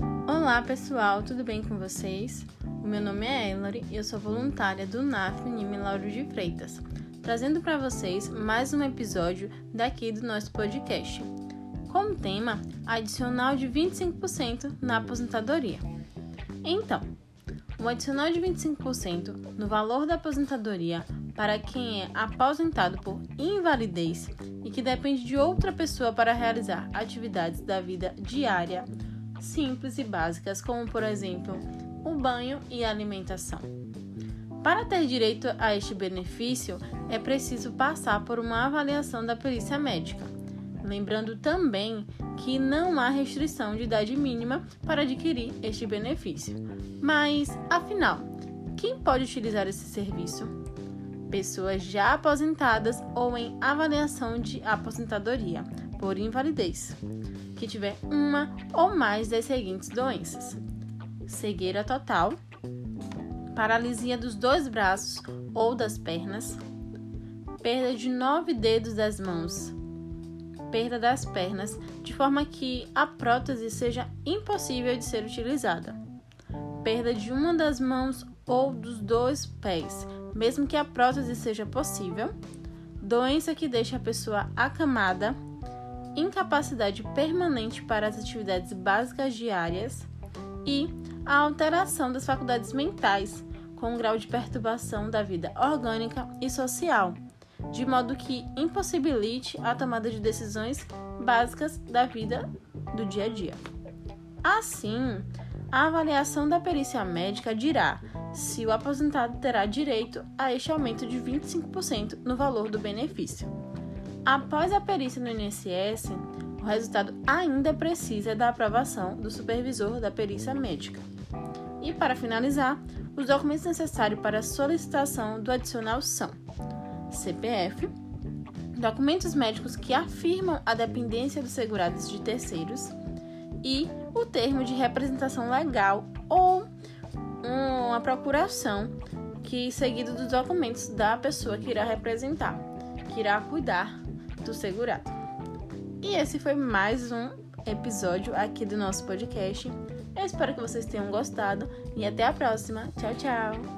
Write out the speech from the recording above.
Olá pessoal, tudo bem com vocês? O meu nome é Ellery e eu sou voluntária do NAF Unime Lauro de Freitas, trazendo para vocês mais um episódio daqui do nosso podcast. Como tema, adicional de 25% na aposentadoria. Então, o adicional de 25% no valor da aposentadoria para quem é aposentado por invalidez e que depende de outra pessoa para realizar atividades da vida diária simples e básicas, como por exemplo o banho e a alimentação. Para ter direito a este benefício, é preciso passar por uma avaliação da perícia médica. Lembrando também que não há restrição de idade mínima para adquirir este benefício. Mas, afinal, quem pode utilizar esse serviço? Pessoas já aposentadas ou em avaliação de aposentadoria por invalidez que tiver uma ou mais das seguintes doenças: cegueira total, paralisia dos dois braços ou das pernas, perda de nove dedos das mãos, perda das pernas, de forma que a prótese seja impossível de ser utilizada, perda de uma das mãos ou dos dois pés, mesmo que a prótese seja possível, doença que deixa a pessoa acamada incapacidade permanente para as atividades básicas diárias e a alteração das faculdades mentais, com um grau de perturbação da vida orgânica e social, de modo que impossibilite a tomada de decisões básicas da vida do dia a dia. Assim, a avaliação da perícia médica dirá se o aposentado terá direito a este aumento de 25% no valor do benefício. Após a perícia no INSS, o resultado ainda precisa da aprovação do supervisor da perícia médica. E para finalizar, os documentos necessários para a solicitação do adicional são CPF, documentos médicos que afirmam a dependência dos segurados de terceiros e o termo de representação legal ou uma procuração que seguido dos documentos da pessoa que irá representar, que irá cuidar do segurado. E esse foi mais um episódio aqui do nosso podcast. Eu espero que vocês tenham gostado e até a próxima. Tchau, tchau!